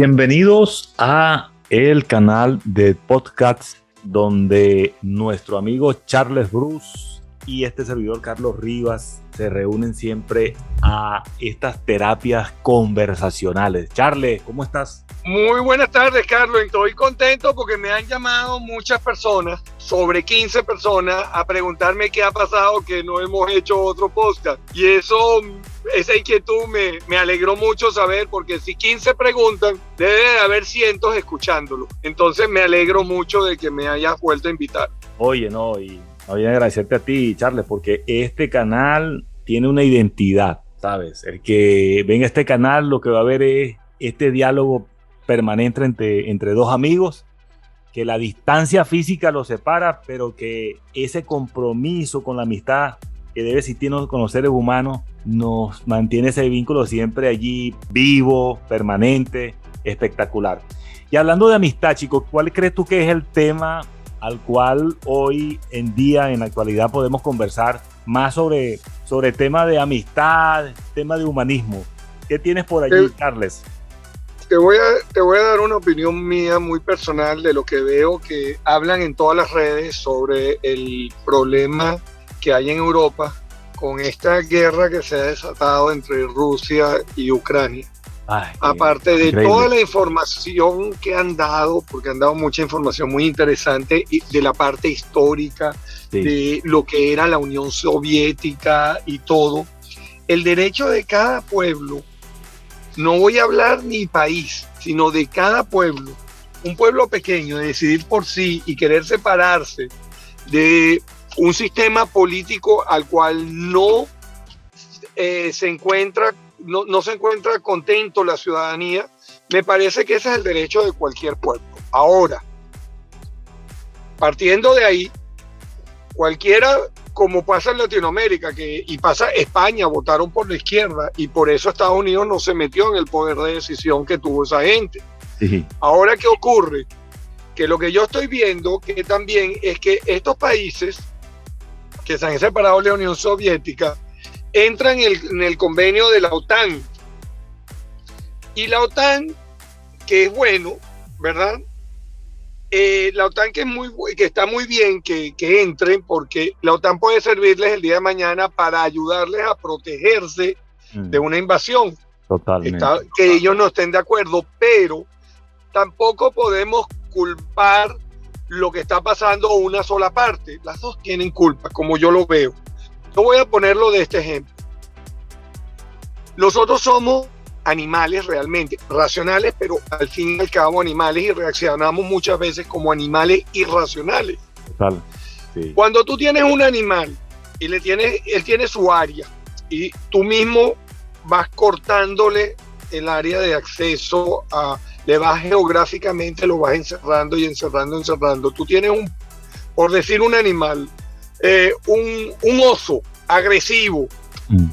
Bienvenidos a el canal de podcast donde nuestro amigo Charles Bruce y este servidor Carlos Rivas se reúnen siempre a estas terapias conversacionales. Charles, ¿cómo estás? Muy buenas tardes, Carlos. Estoy contento porque me han llamado muchas personas, sobre 15 personas, a preguntarme qué ha pasado que no hemos hecho otro podcast. Y eso, esa inquietud me, me alegró mucho saber porque si 15 preguntan, debe de haber cientos escuchándolo. Entonces me alegro mucho de que me hayas vuelto a invitar. Oye, no, y voy a agradecerte a ti, Charles, porque este canal tiene una identidad, ¿sabes? El que venga a este canal lo que va a ver es este diálogo permanente entre, entre dos amigos, que la distancia física los separa, pero que ese compromiso con la amistad que debe existir con los seres humanos nos mantiene ese vínculo siempre allí vivo, permanente, espectacular. Y hablando de amistad, chicos, ¿cuál crees tú que es el tema al cual hoy en día, en la actualidad, podemos conversar más sobre, sobre tema de amistad, tema de humanismo? ¿Qué tienes por allí, Eh, Carles? te voy, a, te voy a dar una opinión mía muy personal de lo que veo que hablan en todas las redes sobre el problema que hay en Europa con esta guerra que se ha desatado entre Rusia y Ucrania. Ay, Aparte de increíble. toda la información que han dado, porque han dado mucha información muy interesante de la parte histórica, Sí. de lo que era la Unión Soviética y todo, el derecho de cada pueblo, no voy a hablar ni país, sino de cada pueblo, un pueblo pequeño, de decidir por sí y querer separarse de un sistema político al cual no eh, se encuentra, no, no se encuentra contento la ciudadanía, me parece que ese es el derecho de cualquier pueblo. Ahora, partiendo de ahí, cualquiera, como pasa en Latinoamérica que, y pasa España, votaron por la izquierda y por eso Estados Unidos no se metió en el poder de decisión que tuvo esa gente. Sí. Ahora, ¿qué ocurre? Que lo que yo estoy viendo que también es que estos países que se han separado de la Unión Soviética entran en el, en el convenio de la OTAN. Y la OTAN, que es bueno, ¿verdad? Eh, la OTAN que, es muy, que está muy bien que, que entren porque la OTAN puede servirles el día de mañana para ayudarles a protegerse Mm, de una invasión Totalmente. está- que ellos no estén de acuerdo, pero tampoco podemos culpar lo que está pasando a una sola parte. Las dos tienen culpa, como yo lo veo. Yo voy a ponerlo de este ejemplo. Nosotros somos animales realmente, racionales, pero al fin y al cabo animales y reaccionamos muchas veces como animales irracionales. Total. Sí. Cuando tú tienes un animal y le tienes, él tiene su área y tú mismo vas cortándole el área de acceso a, le vas geográficamente, lo vas encerrando y encerrando, encerrando. Tú tienes un, por decir un animal, eh, un, un oso agresivo Mm,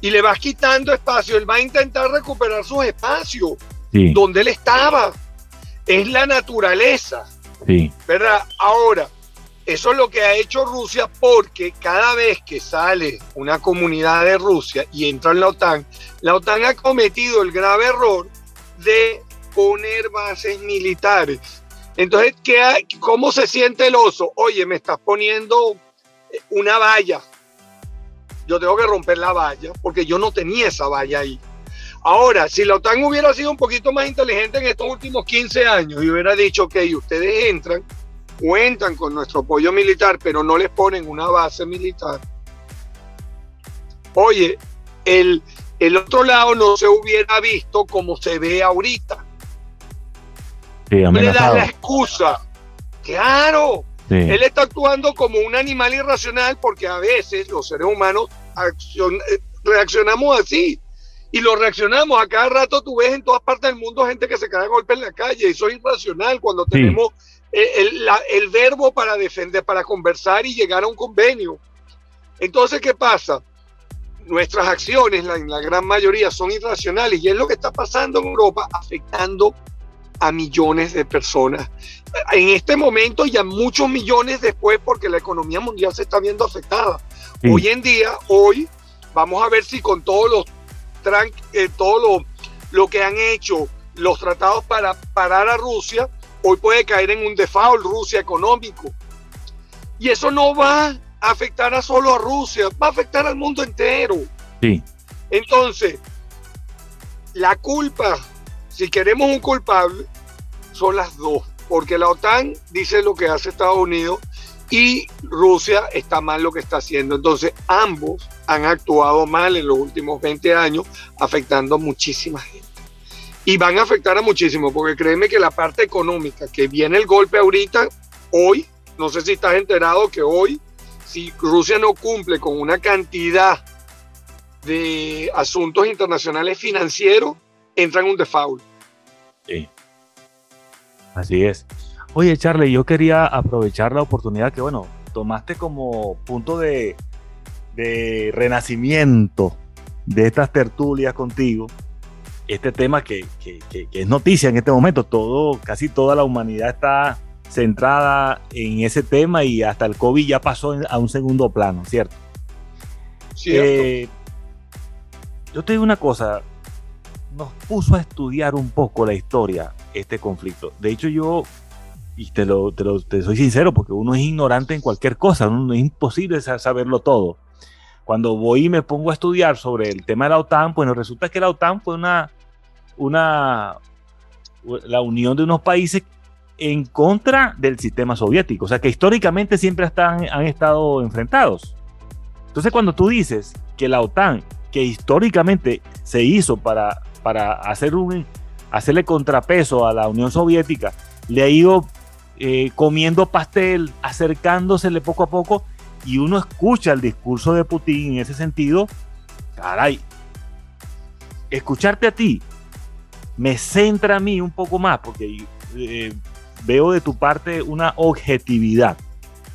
y le vas quitando espacio, él va a intentar recuperar sus espacios Sí. donde él estaba. Es la naturaleza. Sí. ¿verdad? Ahora, eso es lo que ha hecho Rusia porque cada vez que sale una comunidad de Rusia y entra en la OTAN, la OTAN ha cometido el grave error de poner bases militares. Entonces, ¿qué hay? ¿cómo se siente el oso? Oye, me estás poniendo eh, una valla. Yo tengo que romper la valla porque yo no tenía esa valla ahí. Ahora, si la OTAN hubiera sido un poquito más inteligente en estos últimos 15 años y hubiera dicho, ok, ustedes entran, cuentan con nuestro apoyo militar, pero no les ponen una base militar. Oye, el, el otro lado no se hubiera visto como se ve ahorita. Sí, Le das la excusa. Claro, Sí. él está actuando como un animal irracional porque a veces los seres humanos accion- eh, reaccionamos así. Y lo reaccionamos. A cada rato tú ves en todas partes del mundo gente que se cae a golpe en la calle. Y eso es irracional cuando Sí. tenemos eh, el, la- el verbo para defender, para conversar y llegar a un convenio. Entonces, ¿qué pasa? Nuestras acciones, la, la gran mayoría, son irracionales. Y es lo que está pasando en Europa, afectando a millones de personas en este momento y a muchos millones después porque la economía mundial se está viendo afectada. Sí. Hoy en día, hoy, vamos a ver si con todos los eh, todo lo, lo que han hecho los tratados para parar a Rusia, hoy puede caer en un default Rusia económico. Y eso no va a afectar a solo a Rusia, va a afectar al mundo entero. Sí. Entonces, la culpa, si queremos un culpable, son las dos, porque la OTAN dice lo que hace Estados Unidos y Rusia está mal lo que está haciendo. Entonces, ambos han actuado mal en los últimos 20 años, afectando a muchísima gente. Y van a afectar a muchísimo, porque créeme que la parte económica, que viene el golpe ahorita, hoy, no sé si estás enterado que hoy, si Rusia no cumple con una cantidad de asuntos internacionales financieros, entra en un default. Sí. Así es. Oye, Charlie, yo quería aprovechar la oportunidad que, bueno, tomaste como punto de, de renacimiento de estas tertulias contigo, este tema que, que, que, es noticia en este momento. Todo, casi toda la humanidad está centrada en ese tema y hasta el COVID ya pasó a un segundo plano, ¿cierto? Cierto. Eh, yo te digo una cosa, nos puso a estudiar un poco la historia, este conflicto. De hecho, yo, y te lo, te lo te soy sincero, porque uno es ignorante en cualquier cosa, no es imposible saberlo todo. Cuando voy y me pongo a estudiar sobre el tema de la OTAN, pues nos resulta que la OTAN fue una, una, la unión de unos países en contra del sistema soviético, o sea que históricamente siempre están, han estado enfrentados. Entonces cuando tú dices que la OTAN que históricamente se hizo para, para hacer un, hacerle contrapeso a la Unión Soviética, le ha ido eh, comiendo pastel, acercándosele poco a poco, y uno escucha el discurso de Putin en ese sentido, caray, escucharte a ti me centra a mí un poco más, porque eh, veo de tu parte una objetividad,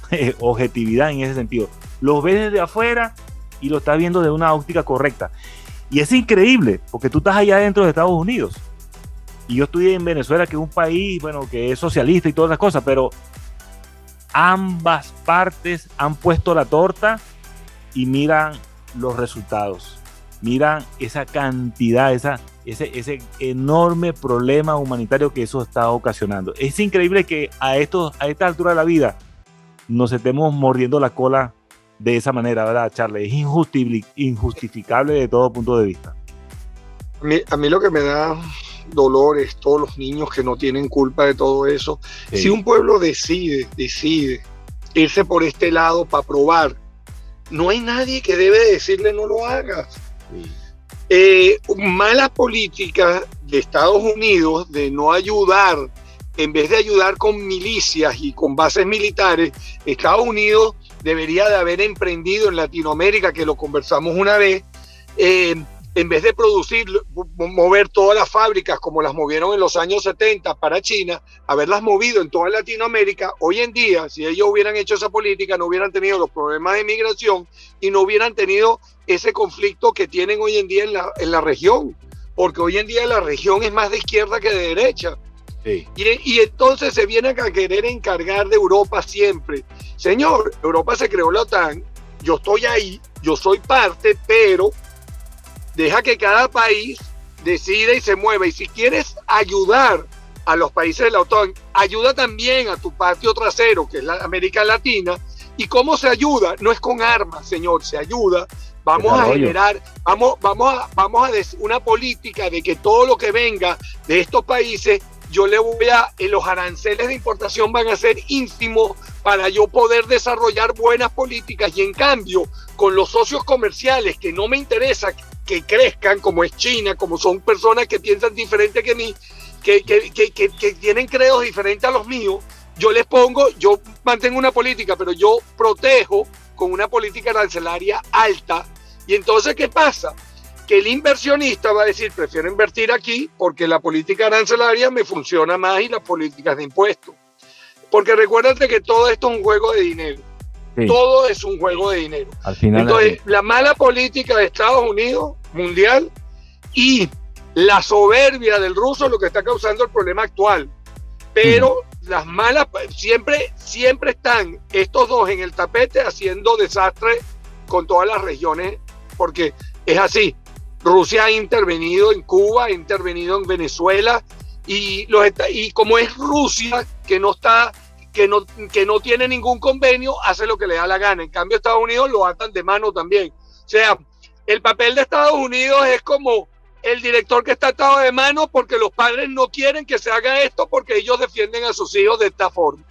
objetividad en ese sentido. Lo ves desde afuera y lo estás viendo de una óptica correcta. Y es increíble, porque tú estás allá dentro de Estados Unidos. Y yo estoy en Venezuela, que es un país, bueno, que es socialista y todas las cosas, pero ambas partes han puesto la torta y miran los resultados. Miran esa cantidad, esa, ese, ese enorme problema humanitario que eso está ocasionando. Es increíble que a, estos, a esta altura de la vida nos estemos mordiendo la cola de esa manera, ¿verdad, Charlie? Es injustificable de todo punto de vista. A mí, lo que me da dolor es todos los niños que no tienen culpa de todo eso. Si un pueblo decide, decide irse por este lado para probar, no hay nadie que debe decirle no lo hagas. Eh, mala política de Estados Unidos de no ayudar, en vez de ayudar con milicias y con bases militares, Estados Unidos debería de haber emprendido en Latinoamérica, que lo conversamos una vez, eh, en vez de producir, mover todas las fábricas como las movieron en los años 70 para China, haberlas movido en toda Latinoamérica, hoy en día, si ellos hubieran hecho esa política, no hubieran tenido los problemas de migración y no hubieran tenido ese conflicto que tienen hoy en día en la, en la región, porque hoy en día la región es más de izquierda que de derecha. Y, y, entonces se viene a querer encargar de Europa siempre. Señor, Europa se creó la OTAN, yo estoy ahí, yo soy parte, pero deja que cada país decida y se mueva. Y si quieres ayudar a los países de la OTAN, ayuda también a tu patio trasero, que es la América Latina. ¿Y cómo se ayuda? No es con armas, señor, se ayuda. Vamos a generar, vamos, vamos a, vamos a una política de que todo lo que venga de estos países yo le voy a, eh, los aranceles de importación van a ser ínfimos para yo poder desarrollar buenas políticas y en cambio con los socios comerciales que no me interesa que crezcan, como es China, como son personas que piensan diferente que mí, que, que, que, que tienen credos diferentes a los míos, yo les pongo, yo mantengo una política, pero yo protejo con una política arancelaria alta. Y entonces, ¿qué pasa? que el inversionista va a decir, prefiero invertir aquí porque la política arancelaria me funciona más y las políticas de impuestos. Porque recuérdate que todo esto es un juego de dinero. Todo es un juego de dinero. Al final Entonces, la mala política de Estados Unidos, mundial, y la soberbia del ruso es lo que está causando el problema actual. Pero las malas, siempre, siempre están estos dos en el tapete haciendo desastre con todas las regiones, porque es así Rusia ha intervenido en Cuba, ha intervenido en Venezuela y, los, y como es Rusia que no está que no, que no tiene ningún convenio, hace lo que le da la gana. En cambio, Estados Unidos lo atan de mano también. O sea, el papel de Estados Unidos es como el director que está atado de mano porque los padres no quieren que se haga esto porque ellos defienden a sus hijos de esta forma.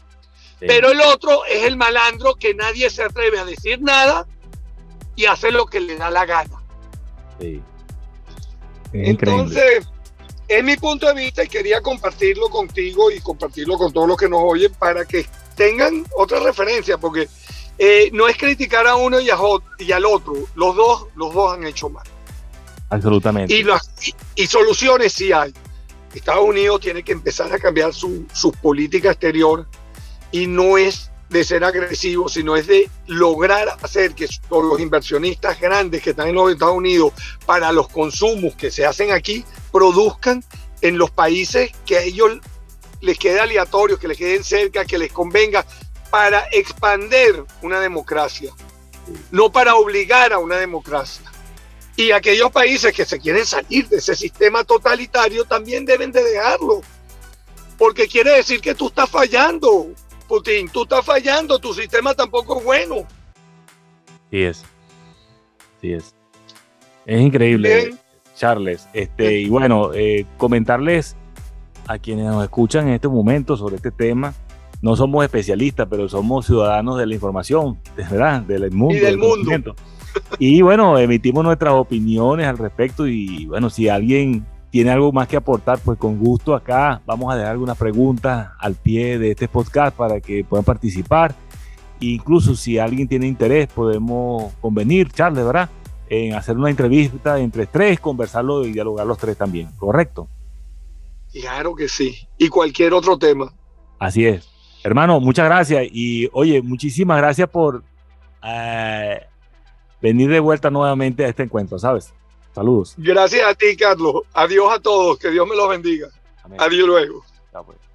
Pero el otro es el malandro que nadie se atreve a decir nada y hace lo que le da la gana. Sí. Entonces, es mi punto de vista y quería compartirlo contigo y compartirlo con todos los que nos oyen para que tengan otra referencia, porque eh, no es criticar a uno y, a, y al otro, los dos, los dos han hecho mal. Absolutamente. Y, y, soluciones sí hay. Estados Unidos tiene que empezar a cambiar su, su política exterior y no es de ser agresivo, sino es de lograr hacer que los inversionistas grandes que están en los Estados Unidos para los consumos que se hacen aquí produzcan en los países que a ellos les quede aleatorio, que les queden cerca, que les convenga para expander una democracia, no para obligar a una democracia. Y aquellos países que se quieren salir de ese sistema totalitario también deben de dejarlo, porque quiere decir que tú estás fallando, Putin, tú estás fallando, tu sistema tampoco es bueno. Sí es, sí es. Es increíble, Charles. Este, y bueno, eh, comentarles a quienes nos escuchan en este momento sobre este tema no somos especialistas, pero somos ciudadanos de la información, ¿verdad? Del mundo. Y del, mundo. Y bueno, emitimos nuestras opiniones al respecto y bueno, si alguien tiene algo más que aportar, pues con gusto acá vamos a dejar algunas preguntas al pie de este podcast para que puedan participar. incluso si alguien tiene interés, podemos convenir, Charles, ¿verdad? En hacer una entrevista entre tres, conversarlo y dialogar los tres también, ¿correcto? Claro que sí. Y cualquier otro tema. Así es. Hermano, muchas gracias. Y oye, muchísimas gracias por eh, venir de vuelta nuevamente a este encuentro, ¿sabes? Saludos. Gracias a ti, Carlos. Adiós a todos. Que Dios me los bendiga. Adiós luego. Pues.